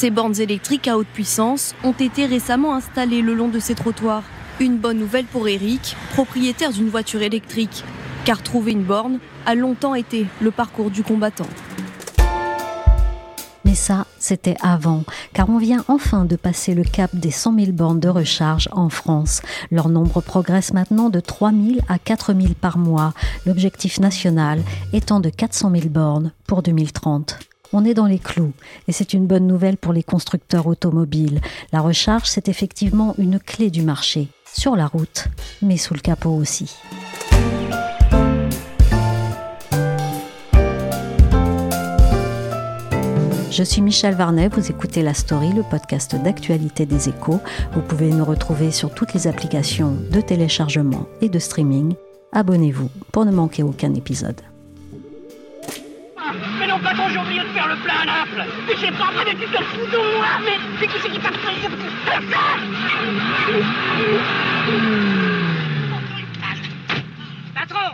Ces bornes électriques à haute puissance ont été récemment installées le long de ces trottoirs. Une bonne nouvelle pour Eric, propriétaire d'une voiture électrique, car trouver une borne a longtemps été le parcours du combattant. Mais ça, c'était avant, car on vient enfin de passer le cap des 100 000 bornes de recharge en France. Leur nombre progresse maintenant de 3 000 à 4 000 par mois, l'objectif national étant de 400 000 bornes pour 2030. On est dans les clous et c'est une bonne nouvelle pour les constructeurs automobiles. La recharge, c'est effectivement une clé du marché, sur la route, mais sous le capot aussi. Je suis Michel Varnet, vous écoutez La Story, le podcast d'actualité des échos. Vous pouvez nous retrouver sur toutes les applications de téléchargement et de streaming. Abonnez-vous pour ne manquer aucun épisode. Mais j'ai pas mais fous de moi Mais, mais qui qui pris Patron,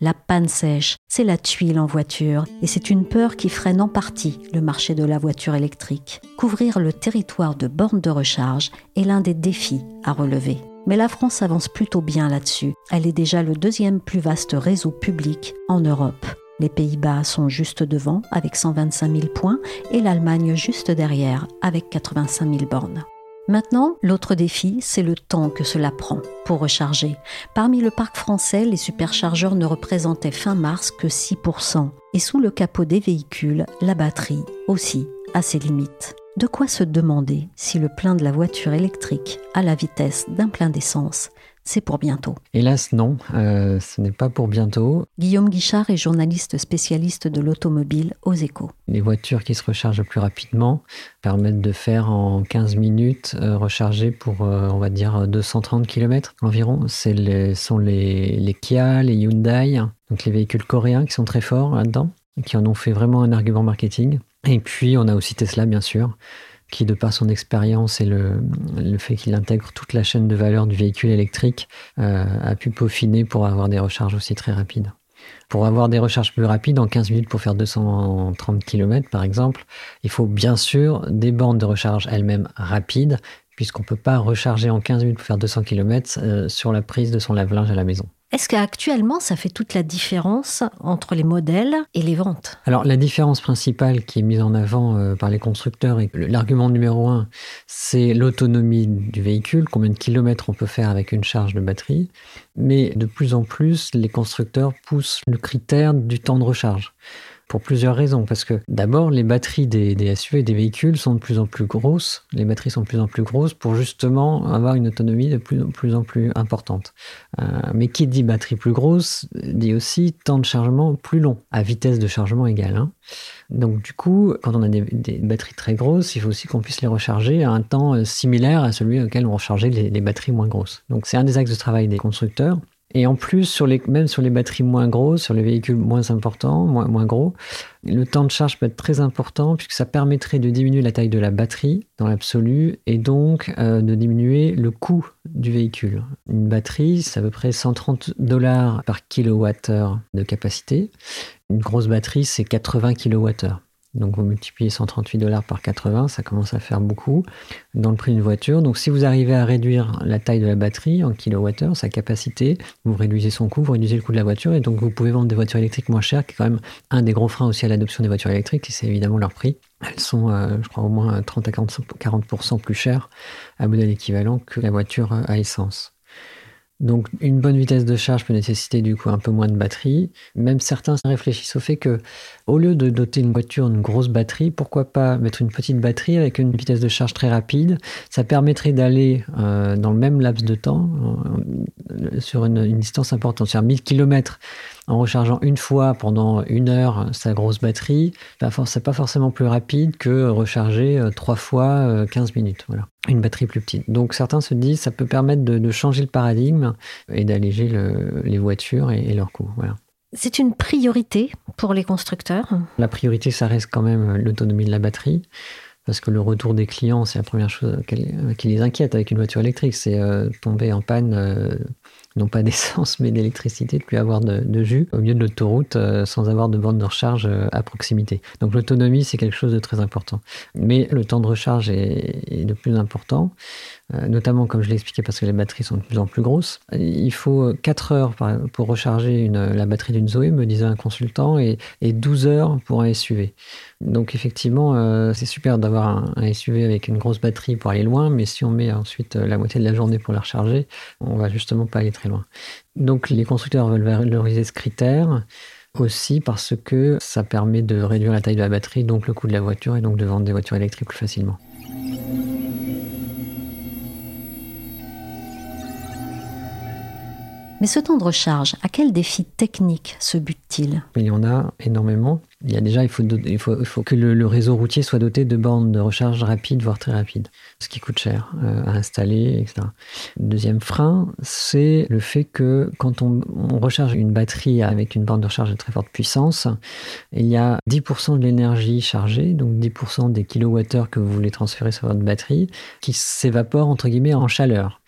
la panne sèche, c'est la tuile en voiture et c'est une peur qui freine en partie le marché de la voiture électrique. Couvrir le territoire de bornes de recharge est l'un des défis à relever. Mais la France avance plutôt bien là-dessus. Elle est déjà le deuxième plus vaste réseau public en Europe. Les Pays-Bas sont juste devant avec 125 000 points et l'Allemagne juste derrière avec 85 000 bornes. Maintenant, l'autre défi, c'est le temps que cela prend pour recharger. Parmi le parc français, les superchargeurs ne représentaient fin mars que 6%. Et sous le capot des véhicules, la batterie aussi a ses limites. De quoi se demander si le plein de la voiture électrique a la vitesse d'un plein d'essence? C'est pour bientôt. Hélas, non, euh, ce n'est pas pour bientôt. Guillaume Guichard est journaliste spécialiste de l'automobile aux échos. Les voitures qui se rechargent plus rapidement permettent de faire en 15 minutes euh, recharger pour, euh, on va dire, 230 km environ. Ce sont les, les Kia, les Hyundai, donc les véhicules coréens qui sont très forts là-dedans, qui en ont fait vraiment un argument marketing. Et puis, on a aussi Tesla, bien sûr, qui, de par son expérience et le, fait qu'il intègre toute la chaîne de valeur du véhicule électrique, euh, a pu peaufiner pour avoir des recharges aussi très rapides. Pour avoir des recharges plus rapides, en 15 minutes pour faire 230 km par exemple, il faut bien sûr des bornes de recharge elles-mêmes rapides, puisqu'on ne peut pas recharger en 15 minutes pour faire 200 km euh, sur la prise de son lave-linge à la maison. Est-ce qu'actuellement, ça fait toute la différence entre les modèles et les ventes? Alors, la différence principale qui est mise en avant euh, par les constructeurs, et l'argument numéro un, c'est l'autonomie du véhicule, combien de kilomètres on peut faire avec une charge de batterie. Mais de plus en plus, les constructeurs poussent le critère du temps de recharge pour plusieurs raisons. Parce que d'abord, les batteries des, SUV et des véhicules sont de plus en plus grosses. Les batteries sont de plus en plus grosses pour justement avoir une autonomie de plus, en plus importante. Euh, mais qui dit batterie plus grosse dit aussi temps de chargement plus long, à vitesse de chargement égale. Hein. Donc du coup, quand on a des, batteries très grosses, il faut aussi qu'on puisse les recharger à un temps euh, similaire à celui auquel on rechargeait les batteries moins grosses. Donc c'est un des axes de travail des constructeurs. Et en plus, même sur les batteries moins grosses, sur les véhicules moins importants, moins, moins gros, le temps de charge peut être très important puisque ça permettrait de diminuer la taille de la batterie dans l'absolu et donc euh, de diminuer le coût du véhicule. Une batterie, c'est à peu près 130 dollars par kilowattheure de capacité. Une grosse batterie, c'est 80 kilowattheures. Donc vous multipliez 138 dollars par 80, ça commence à faire beaucoup dans le prix d'une voiture. Donc si vous arrivez à réduire la taille de la batterie en kilowattheure, sa capacité, vous réduisez son coût, vous réduisez le coût de la voiture et donc vous pouvez vendre des voitures électriques moins chères, qui est quand même un des gros freins aussi à l'adoption des voitures électriques, c'est évidemment leur prix. Elles sont, euh, je crois, au moins 30 à 40% plus chères à modèle équivalent que la voiture à essence. Donc une bonne vitesse de charge peut nécessiter du coup un peu moins de batterie. Même certains réfléchissent au fait que au lieu de doter une voiture d'une grosse batterie, pourquoi pas mettre une petite batterie avec une vitesse de charge très rapide? Ça permettrait d'aller euh, dans le même laps de temps sur une, une, distance importante, sur 1000 km en rechargeant une fois pendant une heure sa grosse batterie, bah, c'est pas forcément plus rapide que recharger euh, trois fois 15 minutes. Voilà. Une batterie plus petite. Donc certains se disent ça peut permettre de, changer le paradigme et d'alléger les voitures et, et leurs coûts. Voilà. C'est une priorité pour les constructeurs? La priorité, ça reste quand même l'autonomie de la batterie parce que le retour des clients, c'est la première chose qui les inquiète avec une voiture électrique, c'est euh, tomber en panne, euh, non pas d'essence, mais d'électricité, de plus avoir de, jus au milieu de l'autoroute euh, sans avoir de borne de recharge à proximité. Donc l'autonomie, c'est quelque chose de très important. Mais le temps de recharge est, de plus important, notamment comme je l'ai expliqué parce que les batteries sont de plus en plus grosses. Il faut 4 heures pour recharger la batterie d'une Zoé, me disait un consultant, et, et 12 heures pour un SUV. Donc effectivement, euh, c'est super d'avoir un, SUV avec une grosse batterie pour aller loin, mais si on met ensuite euh, la moitié de la journée pour la recharger, on va justement pas aller très loin. Donc les constructeurs veulent valoriser ce critère aussi parce que ça permet de réduire la taille de la batterie, donc le coût de la voiture et donc de vendre des voitures électriques plus facilement. Mais ce temps de recharge, à quel défi technique se bute-t-il? Il y en a énormément. Il y a déjà, il faut, il faut, il faut que le, réseau routier soit doté de bornes de recharge rapides, voire très rapides, ce qui coûte cher euh, à installer, etc. Deuxième frein, c'est le fait que quand on, on, recharge une batterie avec une borne de recharge de très forte puissance, il y a 10% de l'énergie chargée, donc 10% des kilowattheures que vous voulez transférer sur votre batterie, qui s'évapore entre guillemets en chaleur.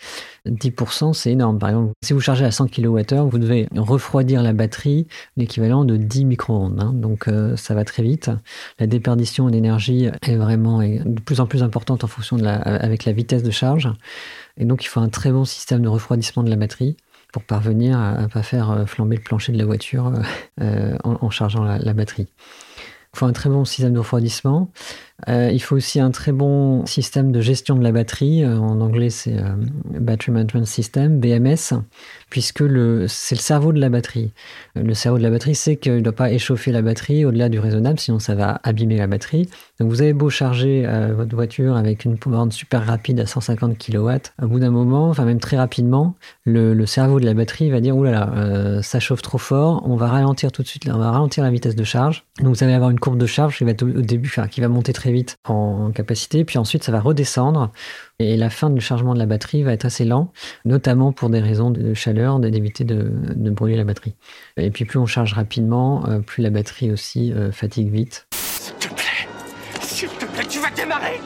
10%, c'est énorme. Par exemple, si vous chargez à 100 kWh, vous devez refroidir la batterie, l'équivalent de 10 micro-ondes. Hein. Donc euh, ça va très vite. La déperdition d'énergie est vraiment de plus en plus importante en fonction de la, avec la vitesse de charge. Et donc il faut un très bon système de refroidissement de la batterie pour parvenir à ne pas faire euh, flamber le plancher de la voiture euh, en, chargeant la batterie. Il faut un très bon système de refroidissement. Euh, il faut aussi un très bon système de gestion de la batterie. Euh, en anglais, c'est euh, Battery Management System, BMS, puisque c'est le cerveau de la batterie. Le cerveau de la batterie sait qu'il ne doit pas échauffer la batterie au-delà du raisonnable, sinon ça va abîmer la batterie. Donc vous avez beau charger votre voiture avec une borne super rapide à 150 kW, au bout d'un moment, enfin même très rapidement, le, cerveau de la batterie va dire oulala, là ça chauffe trop fort, on va ralentir tout de suite, on va ralentir la vitesse de charge. Donc vous allez avoir une courbe de charge qui va au début, qui va monter très vite en capacité, puis ensuite ça va redescendre et la fin du chargement de la batterie va être assez lent, notamment pour des raisons de chaleur, d'éviter de, brûler la batterie. Et puis plus on charge rapidement, euh, plus la batterie aussi euh, fatigue vite. S'il te plaît, s'il te plaît, tu vas démarrer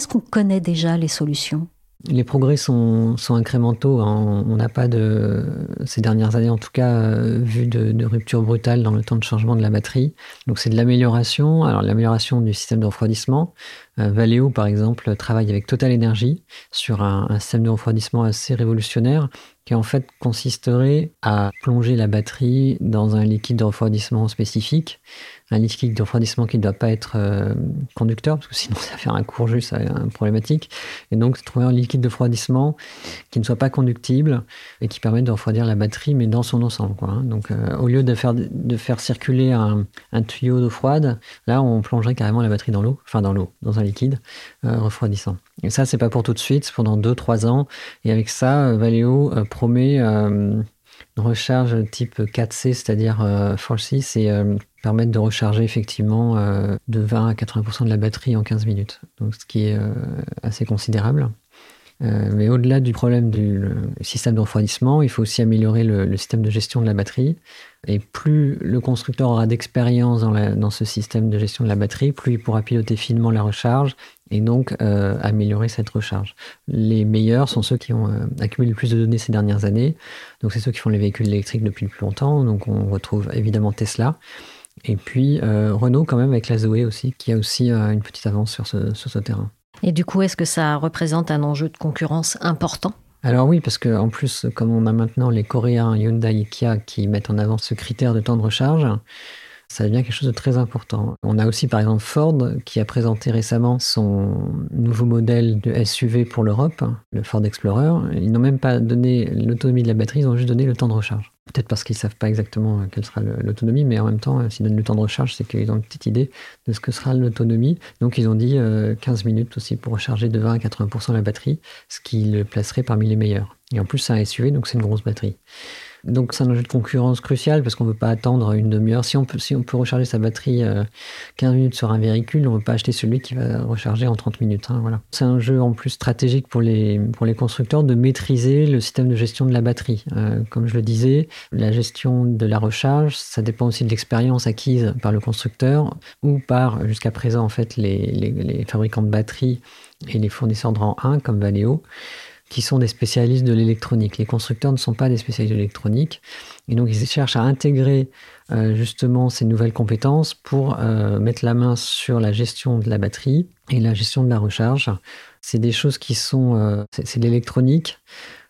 Est-ce qu'on connaît déjà les solutions? Les progrès sont, incrémentaux. Hein. On n'a pas de, ces dernières années en tout cas, euh, vu de, rupture brutale dans le temps de changement de la batterie. Donc c'est de l'amélioration. Alors l'amélioration du système de refroidissement. Euh, Valeo par exemple travaille avec Total Energy sur un, un système de refroidissement assez révolutionnaire qui en fait consisterait à plonger la batterie dans un liquide de refroidissement spécifique un liquide de refroidissement qui ne doit pas être euh, conducteur, parce que sinon ça va faire un court jus, ça un problématique. Et donc trouver un liquide de refroidissement qui ne soit pas conductible et qui permette de refroidir la batterie, mais dans son ensemble. Quoi, hein. Donc euh, au lieu de faire, de faire circuler un, tuyau d'eau froide, là on plongerait carrément la batterie dans l'eau, enfin dans l'eau, dans un liquide euh, refroidissant. Et ça, c'est pas pour tout de suite, c'est pendant 2-3 ans. Et avec ça, Valeo promet une recharge type 4C, c'est-à-dire 4C, c'est permettent de recharger effectivement euh, de 20 à 80% de la batterie en 15 minutes, donc ce qui est euh, assez considérable. Euh, mais au-delà du problème du système de refroidissement, il faut aussi améliorer le, système de gestion de la batterie. Et plus le constructeur aura d'expérience dans, dans, ce système de gestion de la batterie, plus il pourra piloter finement la recharge et donc améliorer cette recharge. Les meilleurs sont ceux qui ont accumulé le plus de données ces dernières années. Donc c'est ceux qui font les véhicules électriques depuis le plus longtemps. Donc on retrouve évidemment Tesla. Et puis euh, Renault quand même avec la Zoé aussi, qui a aussi euh, une petite avance sur ce, sur ce terrain. Et du coup, est-ce que ça représente un enjeu de concurrence important? Alors oui, parce qu'en plus, comme on a maintenant les Coréens Hyundai et Kia qui mettent en avant ce critère de temps de recharge, ça devient quelque chose de très important. On a aussi par exemple Ford qui a présenté récemment son nouveau modèle de SUV pour l'Europe, le Ford Explorer. Ils n'ont même pas donné l'autonomie de la batterie, ils ont juste donné le temps de recharge. Peut-être parce qu'ils ne savent pas exactement quelle sera l'autonomie, mais en même temps, s'ils donnent le temps de recharge, c'est qu'ils ont une petite idée de ce que sera l'autonomie. Donc ils ont dit 15 minutes aussi pour recharger de 20 à 80% la batterie, ce qui le placerait parmi les meilleurs. Et en plus, c'est un SUV, donc c'est une grosse batterie. Donc c'est un enjeu de concurrence crucial parce qu'on ne veut pas attendre une demi-heure. Si on peut, peut recharger sa batterie 15 euh, minutes sur un véhicule, on ne veut pas acheter celui qui va recharger en 30 minutes. Hein, voilà. C'est un jeu en plus stratégique pour les, constructeurs de maîtriser le système de gestion de la batterie. Euh, comme je le disais, la gestion de la recharge, ça dépend aussi de l'expérience acquise par le constructeur ou par jusqu'à présent en fait les, les, les fabricants de batteries et les fournisseurs de rang 1 comme Valeo qui sont des spécialistes de l'électronique. Les constructeurs ne sont pas des spécialistes de l'électronique. Et donc, ils cherchent à intégrer euh, justement ces nouvelles compétences pour euh, mettre la main sur la gestion de la batterie et la gestion de la recharge. C'est des choses qui sont... Euh, c'est de l'électronique.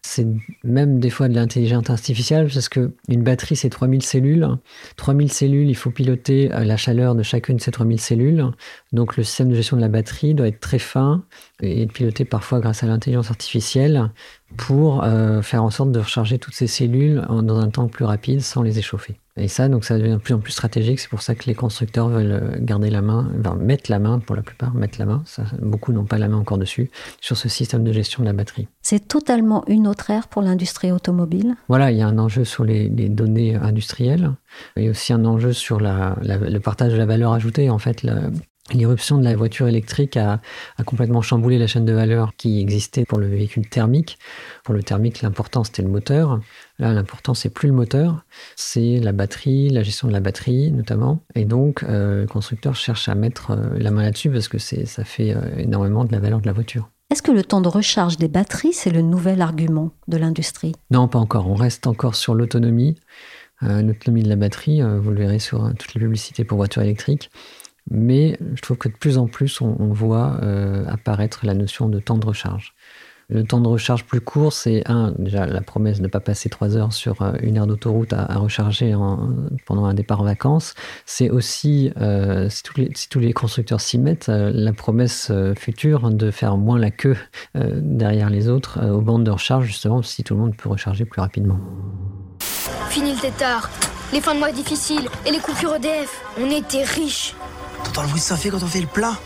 C'est même des fois de l'intelligence artificielle parce que une batterie, c'est 3000 cellules. 3000 cellules, il faut piloter la chaleur de chacune de ces 3000 cellules. Donc le système de gestion de la batterie doit être très fin et piloté parfois grâce à l'intelligence artificielle pour euh, faire en sorte de recharger toutes ces cellules dans un temps plus rapide sans les échauffer. Et ça, donc, ça devient de plus en plus stratégique. C'est pour ça que les constructeurs veulent euh, garder la main, enfin, mettre la main pour la plupart, mettre la main. Ça, beaucoup n'ont pas la main encore dessus sur ce système de gestion de la batterie. C'est totalement une autre ère pour l'industrie automobile. Voilà, il y a un enjeu sur les, données industrielles. Il y a aussi un enjeu sur le partage de la valeur ajoutée. En fait, L'irruption de la voiture électrique a, complètement chamboulé la chaîne de valeur qui existait pour le véhicule thermique. Pour le thermique, l'important c'était le moteur. Là, l'important c'est plus le moteur, c'est la batterie, la gestion de la batterie notamment. Et donc, euh, le constructeur cherche à mettre euh, la main là-dessus parce que ça fait euh, énormément de la valeur de la voiture. Est-ce que le temps de recharge des batteries, c'est le nouvel argument de l'industrie? Non, pas encore. On reste encore sur l'autonomie. l'autonomie de la batterie, vous le verrez sur toutes les publicités pour voitures électriques. Mais je trouve que de plus en plus, on, voit euh, apparaître la notion de temps de recharge. Le temps de recharge plus court, c'est un, déjà la promesse de ne pas passer trois heures sur euh, une aire d'autoroute à, recharger pendant un départ en vacances. C'est aussi, euh, si, tous les, constructeurs s'y mettent, la promesse future de faire moins la queue derrière les autres aux bandes de recharge, justement, si tout le monde peut recharger plus rapidement. Fini le tétard, les fins de mois difficiles et les coupures EDF. On était riches. T'entends le bruit ça fait quand on fait le plat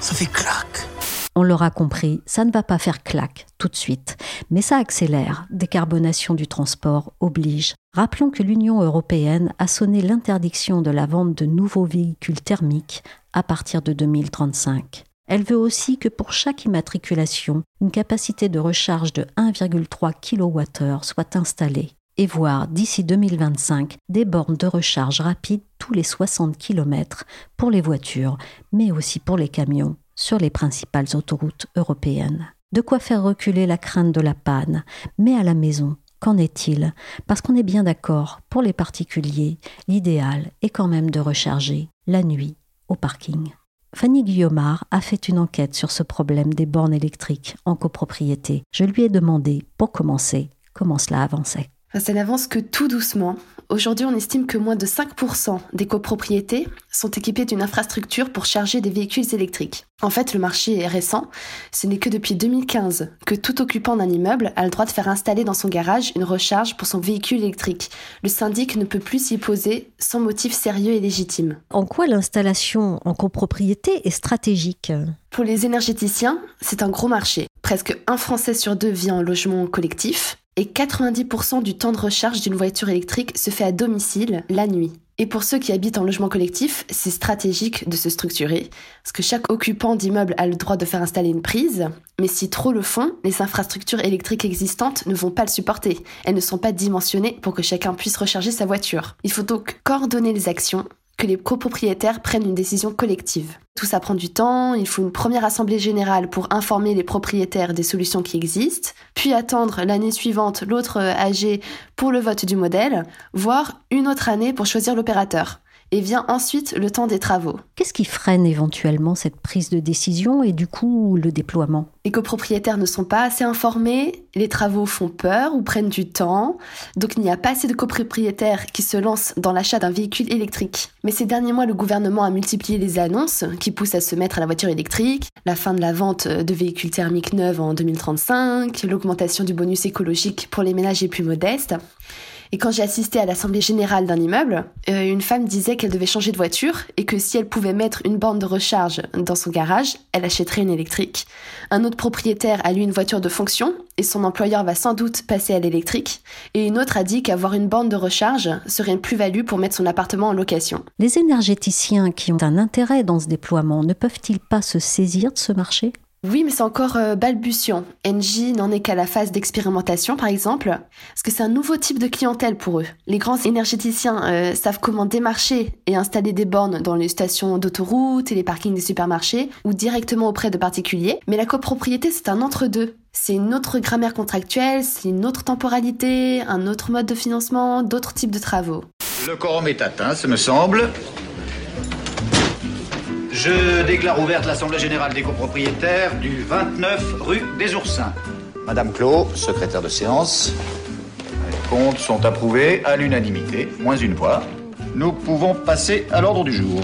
Ça fait clac on l'aura compris, ça ne va pas faire clac tout de suite, mais ça accélère. Décarbonation du transport oblige. Rappelons que l'Union européenne a sonné l'interdiction de la vente de nouveaux véhicules thermiques à partir de 2035. Elle veut aussi que pour chaque immatriculation, une capacité de recharge de 1,3 kWh soit installée et voir d'ici 2025 des bornes de recharge rapide tous les 60 km pour les voitures, mais aussi pour les camions sur les principales autoroutes européennes. De quoi faire reculer la crainte de la panne, mais à la maison, qu'en est-il? Parce qu'on est bien d'accord, pour les particuliers, l'idéal est quand même de recharger la nuit au parking. Fanny Guillaumard a fait une enquête sur ce problème des bornes électriques en copropriété. Je lui ai demandé, pour commencer, comment cela avançait. Ça n'avance que tout doucement. Aujourd'hui, on estime que moins de 5% des copropriétés sont équipées d'une infrastructure pour charger des véhicules électriques. En fait, le marché est récent. Ce n'est que depuis 2015 que tout occupant d'un immeuble a le droit de faire installer dans son garage une recharge pour son véhicule électrique. Le syndic ne peut plus s'y opposer sans motif sérieux et légitime. En quoi l'installation en copropriété est stratégique? Pour les énergéticiens, c'est un gros marché. Presque un Français sur deux vit en logement collectif et 90% du temps de recharge d'une voiture électrique se fait à domicile la nuit. Et pour ceux qui habitent en logement collectif, c'est stratégique de se structurer, parce que chaque occupant d'immeuble a le droit de faire installer une prise, mais si trop le font, les infrastructures électriques existantes ne vont pas le supporter. Elles ne sont pas dimensionnées pour que chacun puisse recharger sa voiture. Il faut donc coordonner les actions que les copropriétaires prennent une décision collective. Tout ça prend du temps, il faut une première assemblée générale pour informer les propriétaires des solutions qui existent, puis attendre l'année suivante l'autre AG pour le vote du modèle, voire une autre année pour choisir l'opérateur et vient ensuite le temps des travaux. Qu'est-ce qui freine éventuellement cette prise de décision et du coup le déploiement? Les copropriétaires ne sont pas assez informés, les travaux font peur ou prennent du temps, donc il n'y a pas assez de copropriétaires qui se lancent dans l'achat d'un véhicule électrique. Mais ces derniers mois, le gouvernement a multiplié les annonces qui poussent à se mettre à la voiture électrique, la fin de la vente de véhicules thermiques neufs en 2035, l'augmentation du bonus écologique pour les ménages les plus modestes. Et quand j'ai assisté à l'assemblée générale d'un immeuble, euh, une femme disait qu'elle devait changer de voiture et que si elle pouvait mettre une borne de recharge dans son garage, elle achèterait une électrique. Un autre propriétaire a eu une voiture de fonction et son employeur va sans doute passer à l'électrique. Et une autre a dit qu'avoir une borne de recharge serait une plus-value pour mettre son appartement en location. Les énergéticiens qui ont un intérêt dans ce déploiement ne peuvent-ils pas se saisir de ce marché? Oui, mais c'est encore euh, balbutiant. Engie n'en est qu'à la phase d'expérimentation, par exemple, parce que c'est un nouveau type de clientèle pour eux. Les grands énergéticiens euh, savent comment démarcher et installer des bornes dans les stations d'autoroute et les parkings des supermarchés, ou directement auprès de particuliers. Mais la copropriété, c'est un entre-deux. C'est une autre grammaire contractuelle, c'est une autre temporalité, un autre mode de financement, d'autres types de travaux. Le quorum est atteint, ce me semble. Je déclare ouverte l'Assemblée Générale des copropriétaires du 29 rue des Oursins. Madame Clos, secrétaire de séance. Les comptes sont approuvés à l'unanimité, moins une voix. Nous pouvons passer à l'ordre du jour.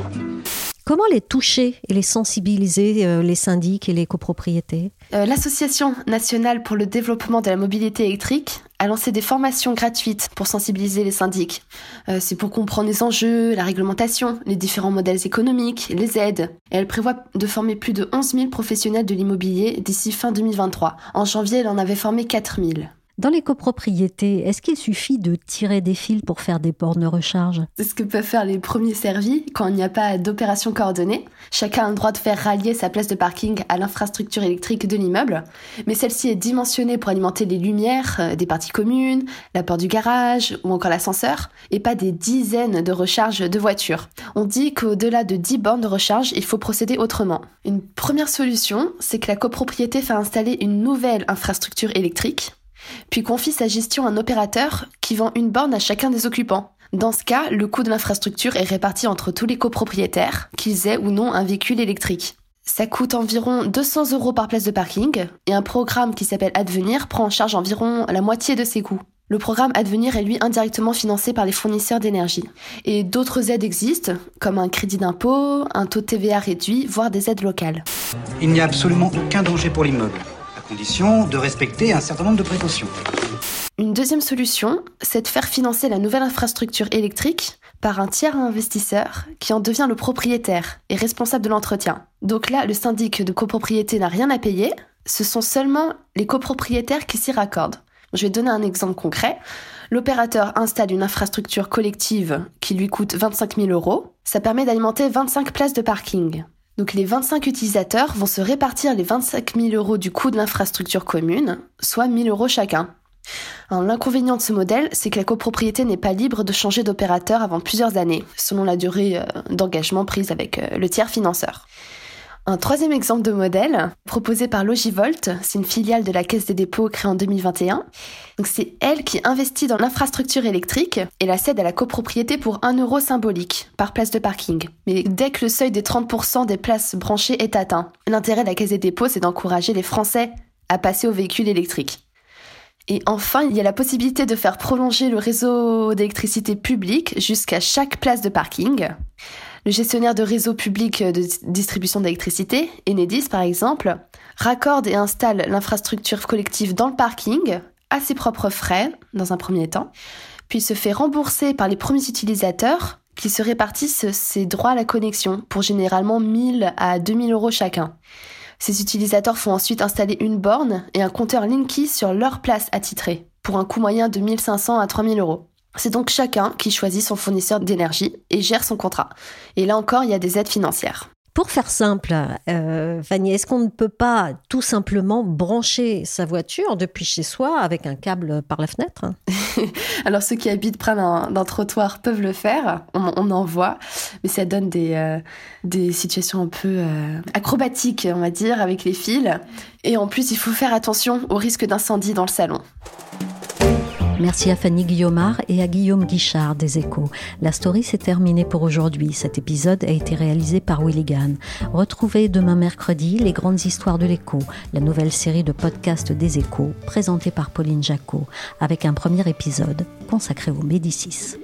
Comment les toucher et les sensibiliser, euh, les syndics et les copropriétés? Euh, L'Association nationale pour le développement de la mobilité électrique a lancé des formations gratuites pour sensibiliser les syndics. Euh, c'est pour comprendre les enjeux, la réglementation, les différents modèles économiques, les aides. Elle prévoit de former plus de 11 000 professionnels de l'immobilier d'ici fin 2023. En janvier, elle en avait formé 4 000. Dans les copropriétés, est-ce qu'il suffit de tirer des fils pour faire des bornes de recharge? C'est ce que peuvent faire les premiers servis quand il n'y a pas d'opération coordonnée. Chacun a le droit de faire rallier sa place de parking à l'infrastructure électrique de l'immeuble, mais celle-ci est dimensionnée pour alimenter les lumières euh, des parties communes, la porte du garage ou encore l'ascenseur, et pas des dizaines de recharges de voitures. On dit qu'au-delà de 10 bornes de recharge, il faut procéder autrement. Une première solution, c'est que la copropriété fait installer une nouvelle infrastructure électrique puis confie sa gestion à un opérateur qui vend une borne à chacun des occupants. Dans ce cas, le coût de l'infrastructure est réparti entre tous les copropriétaires, qu'ils aient ou non un véhicule électrique. Ça coûte environ 200 euros par place de parking, et un programme qui s'appelle Advenir prend en charge environ la moitié de ces coûts. Le programme Advenir est lui indirectement financé par les fournisseurs d'énergie. Et d'autres aides existent, comme un crédit d'impôt, un taux de TVA réduit, voire des aides locales. Il n'y a absolument aucun danger pour l'immeuble de respecter un certain nombre de précautions. Une deuxième solution, c'est de faire financer la nouvelle infrastructure électrique par un tiers investisseur qui en devient le propriétaire et responsable de l'entretien. Donc là, le syndic de copropriété n'a rien à payer, ce sont seulement les copropriétaires qui s'y raccordent. Je vais donner un exemple concret. L'opérateur installe une infrastructure collective qui lui coûte 25 000 euros. Ça permet d'alimenter 25 places de parking. Donc les 25 utilisateurs vont se répartir les 25 000 euros du coût de l'infrastructure commune, soit 1 000 euros chacun. L'inconvénient de ce modèle, c'est que la copropriété n'est pas libre de changer d'opérateur avant plusieurs années, selon la durée euh, d'engagement prise avec euh, le tiers financeur. Un troisième exemple de modèle, proposé par Logivolt, c'est une filiale de la Caisse des dépôts créée en 2021. Donc c'est elle qui investit dans l'infrastructure électrique et la cède à la copropriété pour 1 euro symbolique par place de parking. Mais dès que le seuil des 30% des places branchées est atteint, l'intérêt de la Caisse des dépôts, c'est d'encourager les Français à passer aux véhicules électriques. Et enfin, il y a la possibilité de faire prolonger le réseau d'électricité public jusqu'à chaque place de parking. Le gestionnaire de réseau public de distribution d'électricité, Enedis par exemple, raccorde et installe l'infrastructure collective dans le parking à ses propres frais, dans un premier temps, puis se fait rembourser par les premiers utilisateurs qui se répartissent ces droits à la connexion pour généralement 1000 à 2000 euros chacun. Ces utilisateurs font ensuite installer une borne et un compteur Linky sur leur place attitrée, pour un coût moyen de 1500 à 3000 euros. C'est donc chacun qui choisit son fournisseur d'énergie et gère son contrat. Et là encore, il y a des aides financières. Pour faire simple, euh, Fanny, est-ce qu'on ne peut pas tout simplement brancher sa voiture depuis chez soi avec un câble par la fenêtre? Alors ceux qui habitent près d'un trottoir peuvent le faire, on, en voit, mais ça donne des, euh, des situations un peu euh, acrobatiques, on va dire, avec les fils. Et en plus, il faut faire attention au risque d'incendie dans le salon. Merci à Fanny Guillaumard et à Guillaume Guichard des Échos. La story s'est terminée pour aujourd'hui. Cet épisode a été réalisé par Willigan. Retrouvez demain mercredi les grandes histoires de l'écho, la nouvelle série de podcasts des Échos présentée par Pauline Jacot, avec un premier épisode consacré aux Médicis.